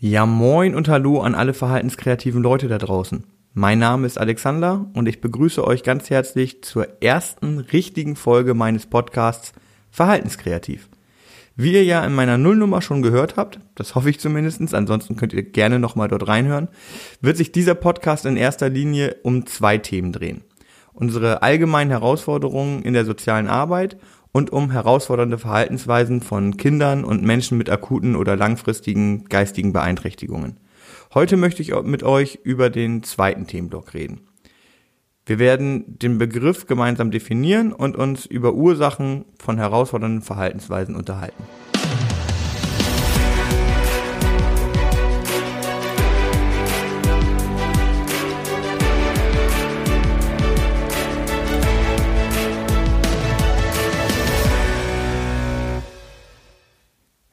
Ja, moin und hallo an alle verhaltenskreativen Leute da draußen. Mein Name ist Alexander und ich begrüße euch ganz herzlich zur ersten richtigen Folge meines Podcasts Verhaltenskreativ. Wie ihr ja in meiner Nullnummer schon gehört habt, das hoffe ich zumindestens, ansonsten könnt ihr gerne nochmal dort reinhören, wird sich dieser Podcast in erster Linie um zwei Themen drehen. Unsere allgemeinen Herausforderungen in der sozialen Arbeit und um herausfordernde Verhaltensweisen von Kindern und Menschen mit akuten oder langfristigen geistigen Beeinträchtigungen. Heute möchte ich mit euch über den zweiten Themenblock reden. Wir werden den Begriff gemeinsam definieren und uns über Ursachen von herausfordernden Verhaltensweisen unterhalten.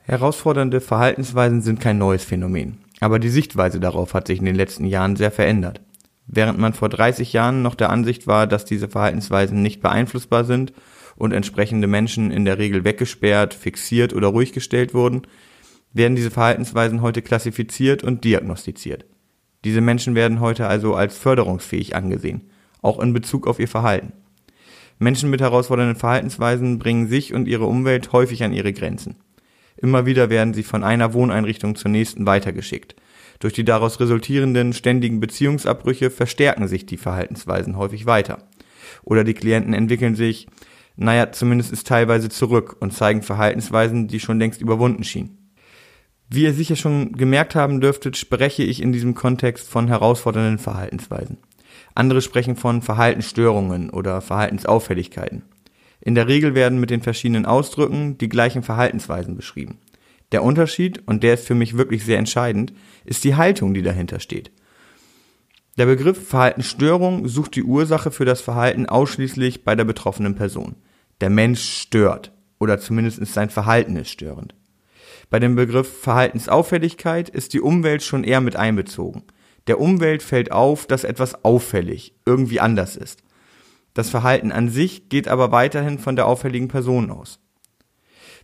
Herausfordernde Verhaltensweisen sind kein neues Phänomen, aber die Sichtweise darauf hat sich in den letzten Jahren sehr verändert. Während man vor 30 Jahren noch der Ansicht war, dass diese Verhaltensweisen nicht beeinflussbar sind und entsprechende Menschen in der Regel weggesperrt, fixiert oder ruhig gestellt wurden, werden diese Verhaltensweisen heute klassifiziert und diagnostiziert. Diese Menschen werden heute also als förderungsfähig angesehen, auch in Bezug auf ihr Verhalten. Menschen mit herausfordernden Verhaltensweisen bringen sich und ihre Umwelt häufig an ihre Grenzen. Immer wieder werden sie von einer Wohneinrichtung zur nächsten weitergeschickt. Durch die daraus resultierenden ständigen Beziehungsabbrüche verstärken sich die Verhaltensweisen häufig weiter. Oder die Klienten entwickeln sich, naja, zumindest ist teilweise zurück und zeigen Verhaltensweisen, die schon längst überwunden schienen. Wie ihr sicher schon gemerkt haben dürftet, spreche ich in diesem Kontext von herausfordernden Verhaltensweisen. Andere sprechen von Verhaltensstörungen oder Verhaltensauffälligkeiten. In der Regel werden mit den verschiedenen Ausdrücken die gleichen Verhaltensweisen beschrieben. Der Unterschied, und der ist für mich wirklich sehr entscheidend, ist die Haltung, die dahinter steht. Der Begriff Verhaltensstörung sucht die Ursache für das Verhalten ausschließlich bei der betroffenen Person. Der Mensch stört, oder zumindest sein Verhalten ist störend. Bei dem Begriff Verhaltensauffälligkeit ist die Umwelt schon eher mit einbezogen. Der Umwelt fällt auf, dass etwas auffällig, irgendwie anders ist. Das Verhalten an sich geht aber weiterhin von der auffälligen Person aus.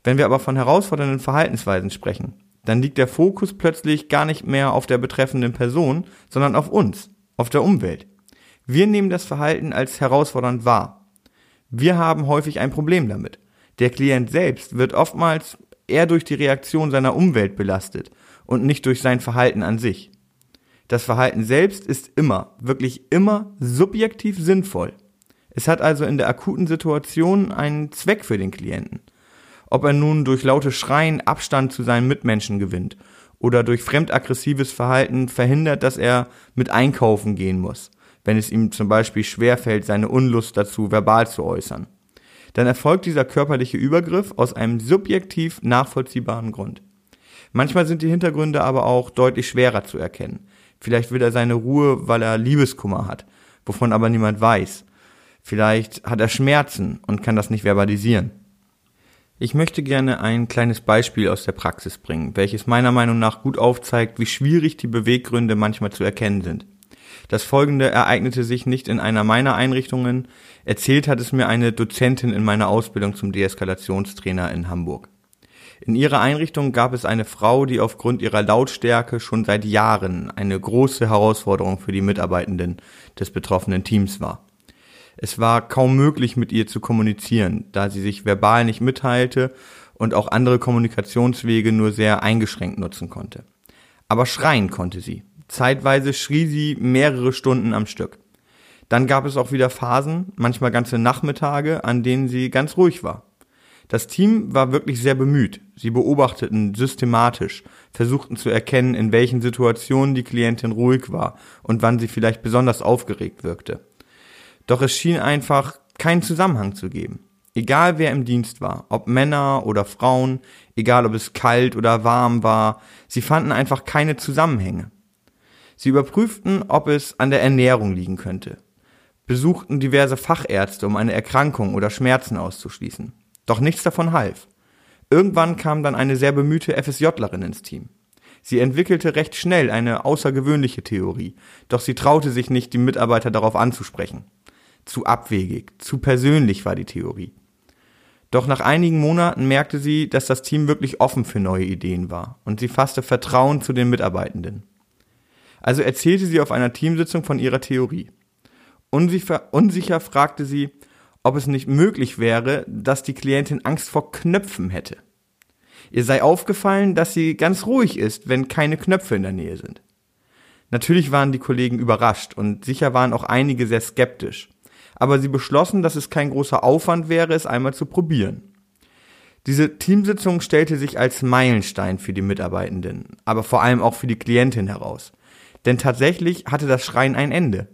Wenn wir aber von herausfordernden Verhaltensweisen sprechen, dann liegt der Fokus plötzlich gar nicht mehr auf der betreffenden Person, sondern auf uns, auf der Umwelt. Wir nehmen das Verhalten als herausfordernd wahr. Wir haben häufig ein Problem damit. Der Klient selbst wird oftmals eher durch die Reaktion seiner Umwelt belastet und nicht durch sein Verhalten an sich. Das Verhalten selbst ist immer, wirklich immer subjektiv sinnvoll. Es hat also in der akuten Situation einen Zweck für den Klienten. Ob er nun durch laute Schreien Abstand zu seinen Mitmenschen gewinnt oder durch fremdaggressives Verhalten verhindert, dass er mit einkaufen gehen muss, wenn es ihm zum Beispiel schwerfällt, seine Unlust dazu verbal zu äußern. Dann erfolgt dieser körperliche Übergriff aus einem subjektiv nachvollziehbaren Grund. Manchmal sind die Hintergründe aber auch deutlich schwerer zu erkennen. Vielleicht will er seine Ruhe, weil er Liebeskummer hat, wovon aber niemand weiß Vielleicht hat er Schmerzen und kann das nicht verbalisieren. Ich möchte gerne ein kleines Beispiel aus der Praxis bringen, welches meiner Meinung nach gut aufzeigt, wie schwierig die Beweggründe manchmal zu erkennen sind. Das folgende ereignete sich nicht in einer meiner Einrichtungen, erzählt hat es mir eine Dozentin in meiner Ausbildung zum Deeskalationstrainer in Hamburg. In ihrer Einrichtung gab es eine Frau, die aufgrund ihrer Lautstärke schon seit Jahren eine große Herausforderung für die Mitarbeitenden des betroffenen Teams war. Es war kaum möglich, mit ihr zu kommunizieren, da sie sich verbal nicht mitteilte und auch andere Kommunikationswege nur sehr eingeschränkt nutzen konnte. Aber schreien konnte sie. Zeitweise schrie sie mehrere Stunden am Stück. Dann gab es auch wieder Phasen, manchmal ganze Nachmittage, an denen sie ganz ruhig war. Das Team war wirklich sehr bemüht. Sie beobachteten systematisch, versuchten zu erkennen, in welchen Situationen die Klientin ruhig war und wann sie vielleicht besonders aufgeregt wirkte. Doch es schien einfach keinen Zusammenhang zu geben. Egal wer im Dienst war, ob Männer oder Frauen, egal ob es kalt oder warm war, sie fanden einfach keine Zusammenhänge. Sie überprüften, ob es an der Ernährung liegen könnte, besuchten diverse Fachärzte, um eine Erkrankung oder Schmerzen auszuschließen. Doch nichts davon half. Irgendwann kam dann eine sehr bemühte FSJlerin ins Team. Sie entwickelte recht schnell eine außergewöhnliche Theorie, doch sie traute sich nicht, die Mitarbeiter darauf anzusprechen. Zu abwegig, zu persönlich war die Theorie. Doch nach einigen Monaten merkte sie, dass das Team wirklich offen für neue Ideen war und sie fasste Vertrauen zu den Mitarbeitenden. Also erzählte sie auf einer Teamsitzung von ihrer Theorie. Unsicher, unsicher fragte sie, ob es nicht möglich wäre, dass die Klientin Angst vor Knöpfen hätte. Ihr sei aufgefallen, dass sie ganz ruhig ist, wenn keine Knöpfe in der Nähe sind. Natürlich waren die Kollegen überrascht und sicher waren auch einige sehr skeptisch. Aber sie beschlossen, dass es kein großer Aufwand wäre, es einmal zu probieren. Diese Teamsitzung stellte sich als Meilenstein für die Mitarbeitenden, aber vor allem auch für die Klientin heraus. Denn tatsächlich hatte das Schreien ein Ende.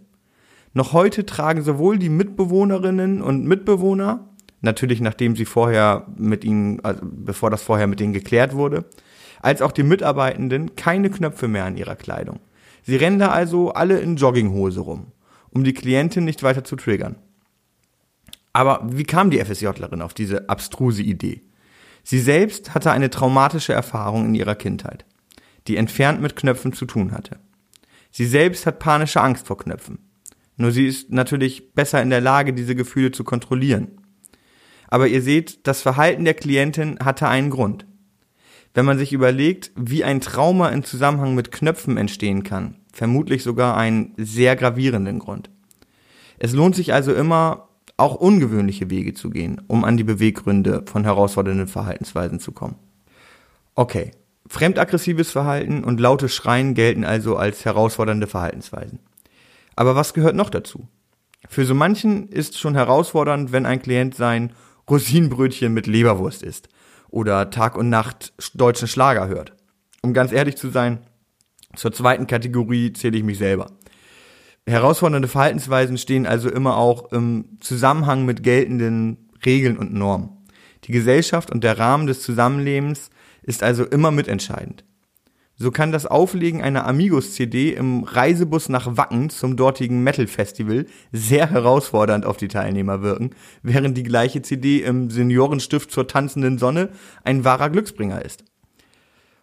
Noch heute tragen sowohl die Mitbewohnerinnen und Mitbewohner, natürlich nachdem sie vorher mit ihnen, also bevor das vorher mit ihnen geklärt wurde, als auch die Mitarbeitenden keine Knöpfe mehr an ihrer Kleidung. Sie rennen da also alle in Jogginghose rum, um die Klientin nicht weiter zu triggern. Aber wie kam die FSJlerin auf diese abstruse Idee? Sie selbst hatte eine traumatische Erfahrung in ihrer Kindheit, die entfernt mit Knöpfen zu tun hatte. Sie selbst hat panische Angst vor Knöpfen. Nur sie ist natürlich besser in der Lage, diese Gefühle zu kontrollieren. Aber ihr seht, das Verhalten der Klientin hatte einen Grund. Wenn man sich überlegt, wie ein Trauma im Zusammenhang mit Knöpfen entstehen kann, vermutlich sogar einen sehr gravierenden Grund. Es lohnt sich also immer, auch ungewöhnliche Wege zu gehen, um an die Beweggründe von herausfordernden Verhaltensweisen zu kommen. Okay, fremdaggressives Verhalten und lautes Schreien gelten also als herausfordernde Verhaltensweisen. Aber was gehört noch dazu? Für so manchen ist schon herausfordernd, wenn ein Klient sein Rosinenbrötchen mit Leberwurst isst oder Tag und Nacht deutschen Schlager hört. Um ganz ehrlich zu sein, zur zweiten Kategorie zähle ich mich selber. Herausfordernde Verhaltensweisen stehen also immer auch im Zusammenhang mit geltenden Regeln und Normen. Die Gesellschaft und der Rahmen des Zusammenlebens ist also immer mitentscheidend. So kann das Auflegen einer Amigos-CD im Reisebus nach Wacken zum dortigen Metal-Festival sehr herausfordernd auf die Teilnehmer wirken, während die gleiche CD im Seniorenstift zur tanzenden Sonne ein wahrer Glücksbringer ist.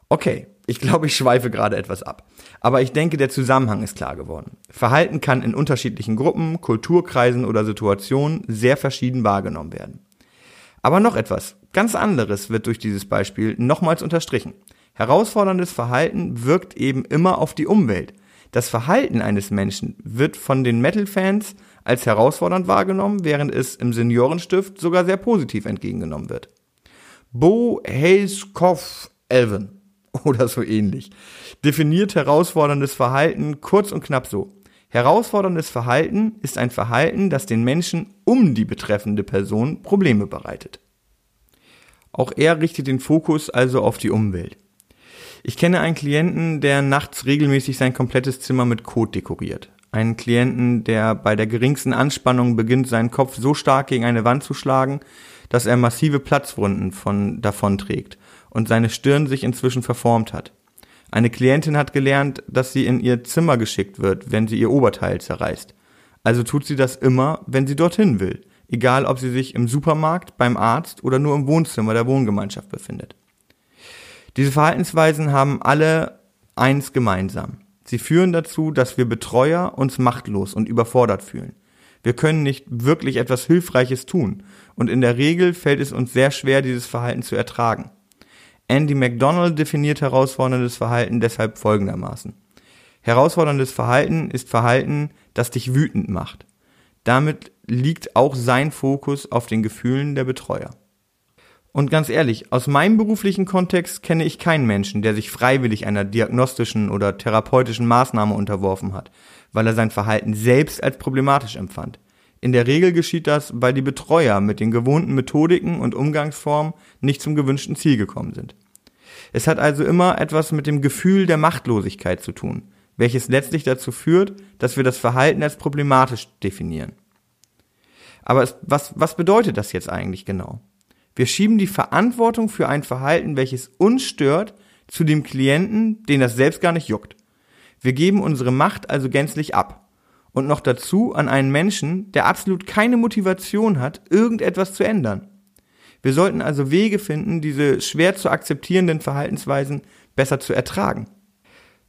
Okay, ich glaube, ich schweife gerade etwas ab. Aber ich denke, der Zusammenhang ist klar geworden. Verhalten kann in unterschiedlichen Gruppen, Kulturkreisen oder Situationen sehr verschieden wahrgenommen werden. Aber noch etwas ganz anderes wird durch dieses Beispiel nochmals unterstrichen. Herausforderndes Verhalten wirkt eben immer auf die Umwelt. Das Verhalten eines Menschen wird von den Metal-Fans als herausfordernd wahrgenommen, während es im Seniorenstift sogar sehr positiv entgegengenommen wird. Bo Hayskov Elven oder so ähnlich definiert herausforderndes Verhalten kurz und knapp so. Herausforderndes Verhalten ist ein Verhalten, das den Menschen um die betreffende Person Probleme bereitet. Auch er richtet den Fokus also auf die Umwelt. Ich kenne einen Klienten, der nachts regelmäßig sein komplettes Zimmer mit Kot dekoriert. Einen Klienten, der bei der geringsten Anspannung beginnt, seinen Kopf so stark gegen eine Wand zu schlagen, dass er massive Platzwunden von davon trägt und seine Stirn sich inzwischen verformt hat. Eine Klientin hat gelernt, dass sie in ihr Zimmer geschickt wird, wenn sie ihr Oberteil zerreißt. Also tut sie das immer, wenn sie dorthin will, egal ob sie sich im Supermarkt, beim Arzt oder nur im Wohnzimmer der Wohngemeinschaft befindet. Diese Verhaltensweisen haben alle eins gemeinsam. Sie führen dazu, dass wir Betreuer uns machtlos und überfordert fühlen. Wir können nicht wirklich etwas Hilfreiches tun und in der Regel fällt es uns sehr schwer, dieses Verhalten zu ertragen. Andy McDonald definiert herausforderndes Verhalten deshalb folgendermaßen. Herausforderndes Verhalten ist Verhalten, das dich wütend macht. Damit liegt auch sein Fokus auf den Gefühlen der Betreuer. Und ganz ehrlich, aus meinem beruflichen Kontext kenne ich keinen Menschen, der sich freiwillig einer diagnostischen oder therapeutischen Maßnahme unterworfen hat, weil er sein Verhalten selbst als problematisch empfand. In der Regel geschieht das, weil die Betreuer mit den gewohnten Methodiken und Umgangsformen nicht zum gewünschten Ziel gekommen sind. Es hat also immer etwas mit dem Gefühl der Machtlosigkeit zu tun, welches letztlich dazu führt, dass wir das Verhalten als problematisch definieren. Aber es, was, was bedeutet das jetzt eigentlich genau? Wir schieben die Verantwortung für ein Verhalten, welches uns stört, zu dem Klienten, den das selbst gar nicht juckt. Wir geben unsere Macht also gänzlich ab. Und noch dazu an einen Menschen, der absolut keine Motivation hat, irgendetwas zu ändern. Wir sollten also Wege finden, diese schwer zu akzeptierenden Verhaltensweisen besser zu ertragen.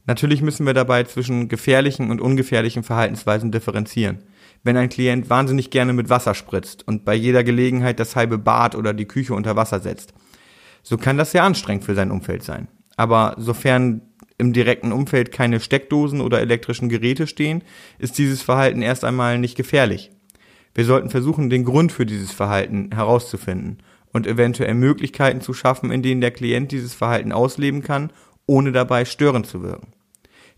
Natürlich müssen wir dabei zwischen gefährlichen und ungefährlichen Verhaltensweisen differenzieren. Wenn ein Klient wahnsinnig gerne mit Wasser spritzt und bei jeder Gelegenheit das halbe Bad oder die Küche unter Wasser setzt, so kann das sehr anstrengend für sein Umfeld sein. Aber sofern im direkten Umfeld keine Steckdosen oder elektrischen Geräte stehen, ist dieses Verhalten erst einmal nicht gefährlich. Wir sollten versuchen, den Grund für dieses Verhalten herauszufinden und eventuell Möglichkeiten zu schaffen, in denen der Klient dieses Verhalten ausleben kann, ohne dabei störend zu wirken.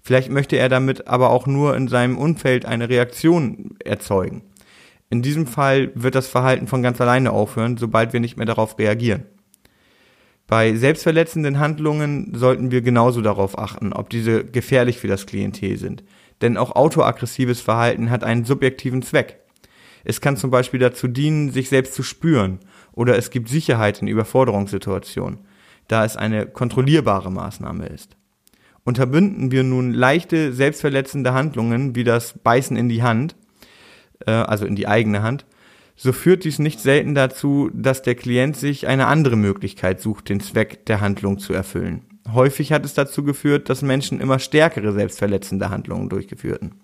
Vielleicht möchte er damit aber auch nur in seinem Umfeld eine Reaktion erzeugen. In diesem Fall wird das Verhalten von ganz alleine aufhören, sobald wir nicht mehr darauf reagieren. Bei selbstverletzenden Handlungen sollten wir genauso darauf achten, ob diese gefährlich für das Klientel sind. Denn auch autoaggressives Verhalten hat einen subjektiven Zweck. Es kann zum Beispiel dazu dienen, sich selbst zu spüren, oder es gibt Sicherheit in Überforderungssituationen, da es eine kontrollierbare Maßnahme ist. Unterbinden wir nun leichte, selbstverletzende Handlungen wie das Beißen in die Hand, äh, also in die eigene Hand, so führt dies nicht selten dazu, dass der Klient sich eine andere Möglichkeit sucht, den Zweck der Handlung zu erfüllen. Häufig hat es dazu geführt, dass Menschen immer stärkere selbstverletzende Handlungen durchgeführten,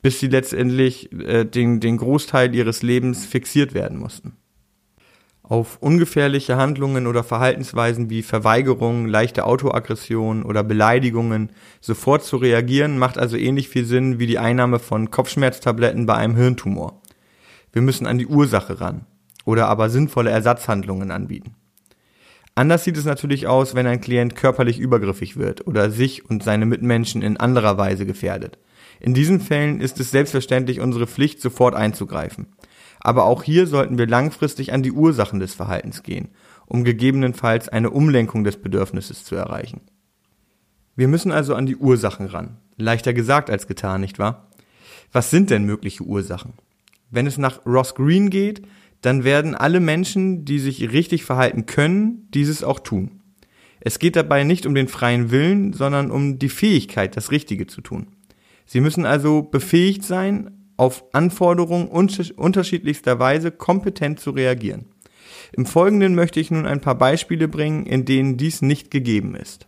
bis sie letztendlich äh, den, den Großteil ihres Lebens fixiert werden mussten. Auf ungefährliche Handlungen oder Verhaltensweisen wie Verweigerung, leichte Autoaggression oder Beleidigungen sofort zu reagieren, macht also ähnlich viel Sinn wie die Einnahme von Kopfschmerztabletten bei einem Hirntumor. Wir müssen an die Ursache ran oder aber sinnvolle Ersatzhandlungen anbieten. Anders sieht es natürlich aus, wenn ein Klient körperlich übergriffig wird oder sich und seine Mitmenschen in anderer Weise gefährdet. In diesen Fällen ist es selbstverständlich unsere Pflicht, sofort einzugreifen. Aber auch hier sollten wir langfristig an die Ursachen des Verhaltens gehen, um gegebenenfalls eine Umlenkung des Bedürfnisses zu erreichen. Wir müssen also an die Ursachen ran. Leichter gesagt als getan, nicht wahr? Was sind denn mögliche Ursachen? Wenn es nach Ross Green geht, dann werden alle Menschen, die sich richtig verhalten können, dieses auch tun. Es geht dabei nicht um den freien Willen, sondern um die Fähigkeit, das Richtige zu tun. Sie müssen also befähigt sein, auf Anforderungen unterschiedlichster Weise kompetent zu reagieren. Im Folgenden möchte ich nun ein paar Beispiele bringen, in denen dies nicht gegeben ist.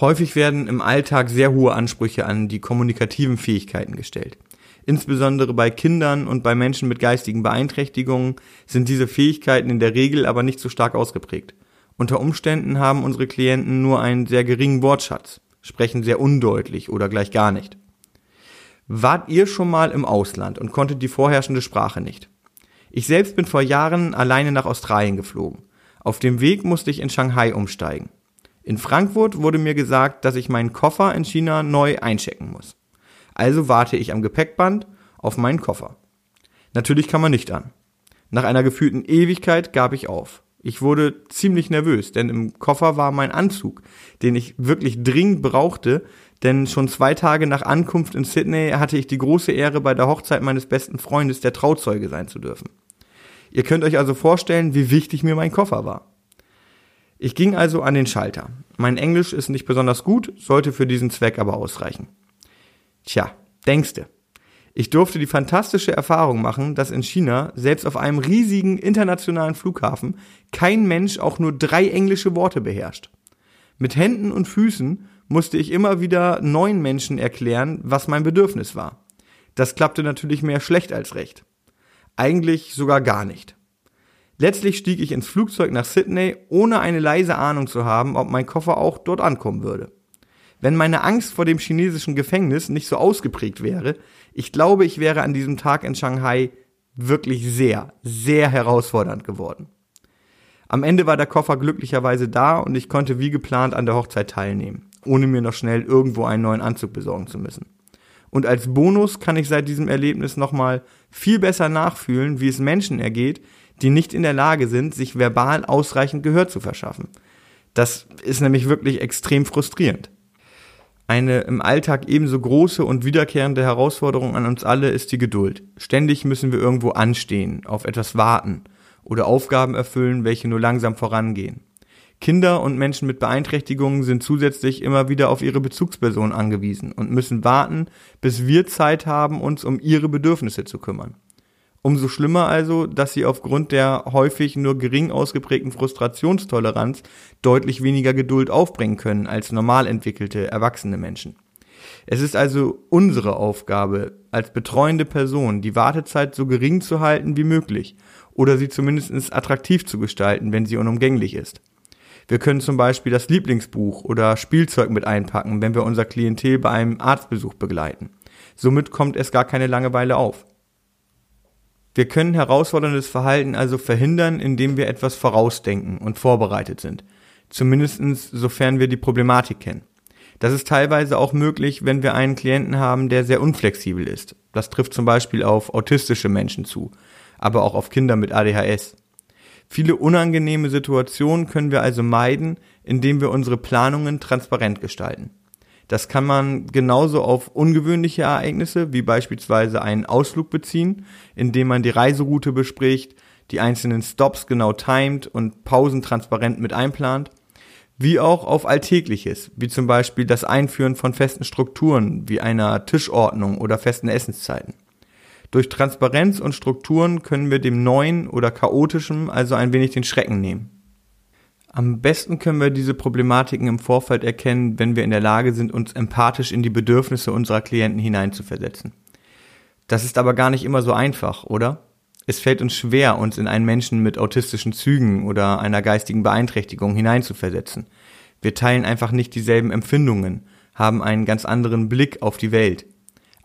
Häufig werden im Alltag sehr hohe Ansprüche an die kommunikativen Fähigkeiten gestellt. Insbesondere bei Kindern und bei Menschen mit geistigen Beeinträchtigungen sind diese Fähigkeiten in der Regel aber nicht so stark ausgeprägt. Unter Umständen haben unsere Klienten nur einen sehr geringen Wortschatz, sprechen sehr undeutlich oder gleich gar nicht. Wart ihr schon mal im Ausland und konntet die vorherrschende Sprache nicht? Ich selbst bin vor Jahren alleine nach Australien geflogen. Auf dem Weg musste ich in Shanghai umsteigen. In Frankfurt wurde mir gesagt, dass ich meinen Koffer in China neu einchecken muss. Also warte ich am Gepäckband auf meinen Koffer. Natürlich kam er nicht an. Nach einer gefühlten Ewigkeit gab ich auf. Ich wurde ziemlich nervös, denn im Koffer war mein Anzug, den ich wirklich dringend brauchte, denn schon zwei Tage nach Ankunft in Sydney hatte ich die große Ehre, bei der Hochzeit meines besten Freundes der Trauzeuge sein zu dürfen. Ihr könnt euch also vorstellen, wie wichtig mir mein Koffer war. Ich ging also an den Schalter. Mein Englisch ist nicht besonders gut, sollte für diesen Zweck aber ausreichen. Tja, denkste. Ich durfte die fantastische Erfahrung machen, dass in China, selbst auf einem riesigen internationalen Flughafen, kein Mensch auch nur drei englische Worte beherrscht. Mit Händen und Füßen musste ich immer wieder neuen Menschen erklären, was mein Bedürfnis war. Das klappte natürlich mehr schlecht als recht. Eigentlich sogar gar nicht. Letztlich stieg ich ins Flugzeug nach Sydney, ohne eine leise Ahnung zu haben, ob mein Koffer auch dort ankommen würde. Wenn meine Angst vor dem chinesischen Gefängnis nicht so ausgeprägt wäre, ich glaube, ich wäre an diesem Tag in Shanghai wirklich sehr, sehr herausfordernd geworden. Am Ende war der Koffer glücklicherweise da und ich konnte wie geplant an der Hochzeit teilnehmen, ohne mir noch schnell irgendwo einen neuen Anzug besorgen zu müssen. Und als Bonus kann ich seit diesem Erlebnis nochmal viel besser nachfühlen, wie es Menschen ergeht, die nicht in der Lage sind, sich verbal ausreichend Gehör zu verschaffen. Das ist nämlich wirklich extrem frustrierend. Eine im Alltag ebenso große und wiederkehrende Herausforderung an uns alle ist die Geduld. Ständig müssen wir irgendwo anstehen, auf etwas warten oder Aufgaben erfüllen, welche nur langsam vorangehen. Kinder und Menschen mit Beeinträchtigungen sind zusätzlich immer wieder auf ihre Bezugsperson angewiesen und müssen warten, bis wir Zeit haben, uns um ihre Bedürfnisse zu kümmern. Umso schlimmer also, dass sie aufgrund der häufig nur gering ausgeprägten Frustrationstoleranz deutlich weniger Geduld aufbringen können als normal entwickelte erwachsene Menschen. Es ist also unsere Aufgabe, als betreuende Person die Wartezeit so gering zu halten wie möglich oder sie zumindest attraktiv zu gestalten, wenn sie unumgänglich ist. Wir können zum Beispiel das Lieblingsbuch oder Spielzeug mit einpacken, wenn wir unser Klientel bei einem Arztbesuch begleiten. Somit kommt es gar keine Langeweile auf. Wir können herausforderndes Verhalten also verhindern, indem wir etwas vorausdenken und vorbereitet sind. Zumindestens sofern wir die Problematik kennen. Das ist teilweise auch möglich, wenn wir einen Klienten haben, der sehr unflexibel ist. Das trifft zum Beispiel auf autistische Menschen zu, aber auch auf Kinder mit ADHS. Viele unangenehme Situationen können wir also meiden, indem wir unsere Planungen transparent gestalten. Das kann man genauso auf ungewöhnliche Ereignisse wie beispielsweise einen Ausflug beziehen, indem man die Reiseroute bespricht, die einzelnen Stops genau timet und Pausen transparent mit einplant, wie auch auf Alltägliches, wie zum Beispiel das Einführen von festen Strukturen wie einer Tischordnung oder festen Essenszeiten. Durch Transparenz und Strukturen können wir dem Neuen oder Chaotischen also ein wenig den Schrecken nehmen. Am besten können wir diese Problematiken im Vorfeld erkennen, wenn wir in der Lage sind, uns empathisch in die Bedürfnisse unserer Klienten hineinzuversetzen. Das ist aber gar nicht immer so einfach, oder? Es fällt uns schwer, uns in einen Menschen mit autistischen Zügen oder einer geistigen Beeinträchtigung hineinzuversetzen. Wir teilen einfach nicht dieselben Empfindungen, haben einen ganz anderen Blick auf die Welt.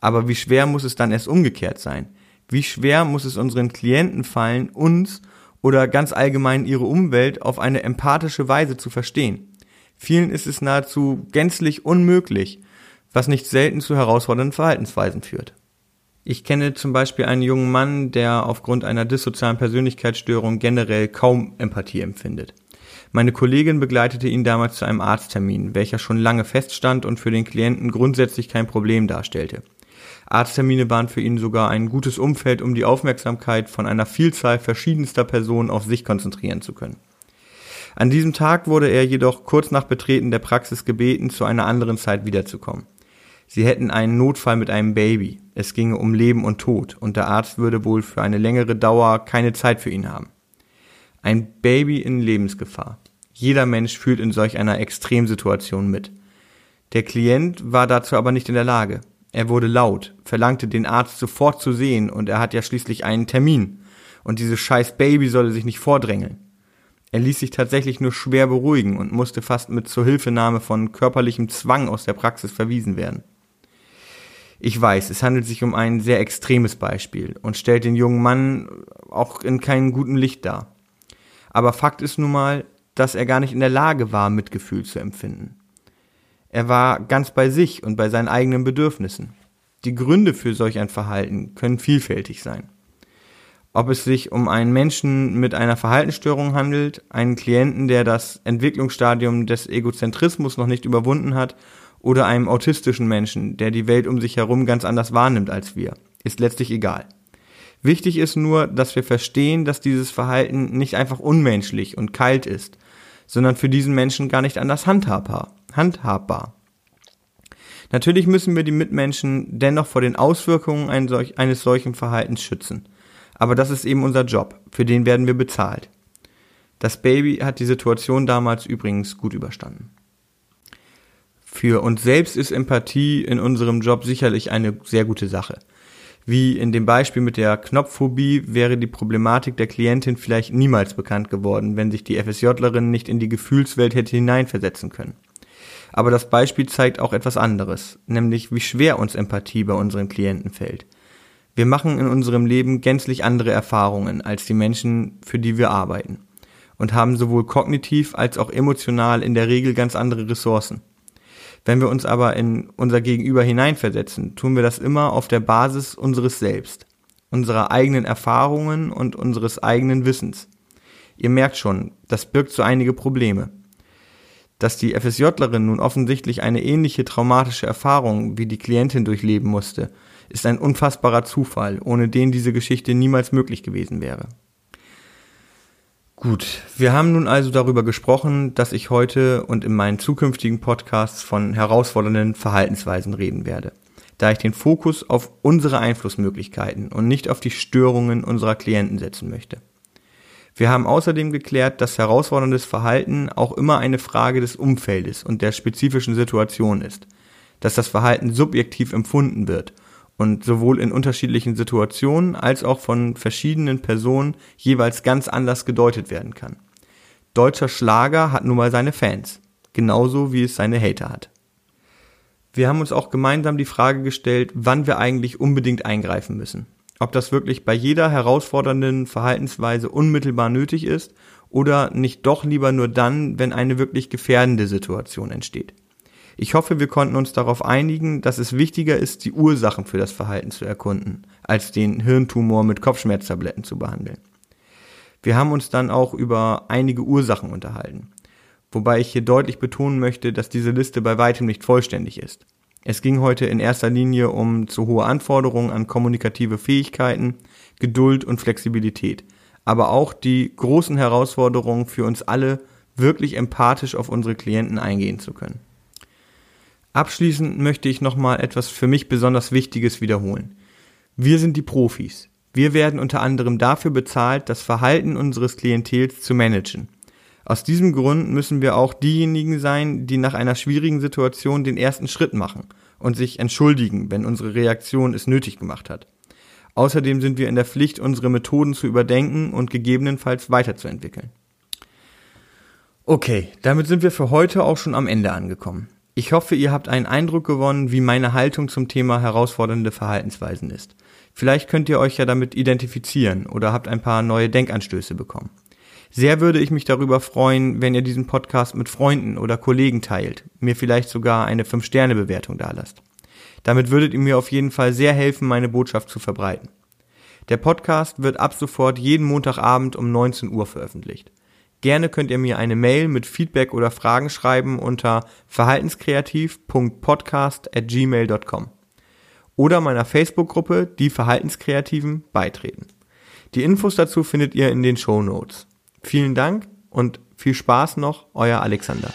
Aber wie schwer muss es dann erst umgekehrt sein? Wie schwer muss es unseren Klienten fallen, uns oder ganz allgemein ihre Umwelt auf eine empathische Weise zu verstehen. Vielen ist es nahezu gänzlich unmöglich, was nicht selten zu herausfordernden Verhaltensweisen führt. Ich kenne zum Beispiel einen jungen Mann, der aufgrund einer dissozialen Persönlichkeitsstörung generell kaum Empathie empfindet. Meine Kollegin begleitete ihn damals zu einem Arzttermin, welcher schon lange feststand und für den Klienten grundsätzlich kein Problem darstellte. Arzttermine waren für ihn sogar ein gutes Umfeld, um die Aufmerksamkeit von einer Vielzahl verschiedenster Personen auf sich konzentrieren zu können. An diesem Tag wurde er jedoch kurz nach Betreten der Praxis gebeten, zu einer anderen Zeit wiederzukommen. Sie hätten einen Notfall mit einem Baby. Es ginge um Leben und Tod und der Arzt würde wohl für eine längere Dauer keine Zeit für ihn haben. Ein Baby in Lebensgefahr. Jeder Mensch fühlt in solch einer Extremsituation mit. Der Klient war dazu aber nicht in der Lage. Er wurde laut, verlangte den Arzt sofort zu sehen und er hat ja schließlich einen Termin. Und dieses scheiß Baby solle sich nicht vordrängeln. Er ließ sich tatsächlich nur schwer beruhigen und musste fast mit Zuhilfenahme von körperlichem Zwang aus der Praxis verwiesen werden. Ich weiß, es handelt sich um ein sehr extremes Beispiel und stellt den jungen Mann auch in keinem guten Licht dar. Aber Fakt ist nun mal, dass er gar nicht in der Lage war, Mitgefühl zu empfinden. Er war ganz bei sich und bei seinen eigenen Bedürfnissen. Die Gründe für solch ein Verhalten können vielfältig sein. Ob es sich um einen Menschen mit einer Verhaltensstörung handelt, einen Klienten, der das Entwicklungsstadium des Egozentrismus noch nicht überwunden hat, oder einem autistischen Menschen, der die Welt um sich herum ganz anders wahrnimmt als wir, ist letztlich egal. Wichtig ist nur, dass wir verstehen, dass dieses Verhalten nicht einfach unmenschlich und kalt ist, sondern für diesen Menschen gar nicht anders handhabbar handhabbar. Natürlich müssen wir die Mitmenschen dennoch vor den Auswirkungen eines solchen Verhaltens schützen. Aber das ist eben unser Job, für den werden wir bezahlt. Das Baby hat die Situation damals übrigens gut überstanden. Für uns selbst ist Empathie in unserem Job sicherlich eine sehr gute Sache. Wie in dem Beispiel mit der Knopfphobie wäre die Problematik der Klientin vielleicht niemals bekannt geworden, wenn sich die FSJlerin nicht in die Gefühlswelt hätte hineinversetzen können. Aber das Beispiel zeigt auch etwas anderes, nämlich wie schwer uns Empathie bei unseren Klienten fällt. Wir machen in unserem Leben gänzlich andere Erfahrungen als die Menschen, für die wir arbeiten und haben sowohl kognitiv als auch emotional in der Regel ganz andere Ressourcen. Wenn wir uns aber in unser Gegenüber hineinversetzen, tun wir das immer auf der Basis unseres Selbst, unserer eigenen Erfahrungen und unseres eigenen Wissens. Ihr merkt schon, das birgt so einige Probleme. Dass die FSJlerin nun offensichtlich eine ähnliche traumatische Erfahrung wie die Klientin durchleben musste, ist ein unfassbarer Zufall, ohne den diese Geschichte niemals möglich gewesen wäre. Gut, wir haben nun also darüber gesprochen, dass ich heute und in meinen zukünftigen Podcasts von herausfordernden Verhaltensweisen reden werde. da ich den Fokus auf unsere Einflussmöglichkeiten und nicht auf die Störungen unserer Klienten setzen möchte. Wir haben außerdem geklärt, dass herausforderndes Verhalten auch immer eine Frage des Umfeldes und der spezifischen Situation ist, dass das Verhalten subjektiv empfunden wird und sowohl in unterschiedlichen Situationen als auch von verschiedenen Personen jeweils ganz anders gedeutet werden kann. Deutscher Schlager hat nun mal seine Fans, genauso wie es seine Hater hat. Wir haben uns auch gemeinsam die Frage gestellt, wann wir eigentlich unbedingt eingreifen müssen ob das wirklich bei jeder herausfordernden Verhaltensweise unmittelbar nötig ist oder nicht doch lieber nur dann, wenn eine wirklich gefährdende Situation entsteht. Ich hoffe, wir konnten uns darauf einigen, dass es wichtiger ist, die Ursachen für das Verhalten zu erkunden, als den Hirntumor mit Kopfschmerztabletten zu behandeln. Wir haben uns dann auch über einige Ursachen unterhalten, wobei ich hier deutlich betonen möchte, dass diese Liste bei weitem nicht vollständig ist. Es ging heute in erster Linie um zu hohe Anforderungen an kommunikative Fähigkeiten, Geduld und Flexibilität, aber auch die großen Herausforderungen für uns alle, wirklich empathisch auf unsere Klienten eingehen zu können. Abschließend möchte ich nochmal etwas für mich besonders Wichtiges wiederholen. Wir sind die Profis. Wir werden unter anderem dafür bezahlt, das Verhalten unseres Klientels zu managen – aus diesem Grund müssen wir auch diejenigen sein, die nach einer schwierigen Situation den ersten Schritt machen und sich entschuldigen, wenn unsere Reaktion es nötig gemacht hat. Außerdem sind wir in der Pflicht, unsere Methoden zu überdenken und gegebenenfalls weiterzuentwickeln. Okay, damit sind wir für heute auch schon am Ende angekommen. Ich hoffe, ihr habt einen Eindruck gewonnen, wie meine Haltung zum Thema herausfordernde Verhaltensweisen ist. Vielleicht könnt ihr euch ja damit identifizieren oder habt ein paar neue Denkanstöße bekommen. Sehr würde ich mich darüber freuen, wenn ihr diesen Podcast mit Freunden oder Kollegen teilt, mir vielleicht sogar eine 5-Sterne-Bewertung dalasst. Damit würdet ihr mir auf jeden Fall sehr helfen, meine Botschaft zu verbreiten. Der Podcast wird ab sofort jeden Montagabend um 19 Uhr veröffentlicht. Gerne könnt ihr mir eine Mail mit Feedback oder Fragen schreiben unter verhaltenskreativ.podcast@gmail.com oder meiner Facebook-Gruppe Die Verhaltenskreativen beitreten. Die Infos dazu findet ihr in den Show Notes. Vielen Dank und viel Spaß noch, euer Alexander.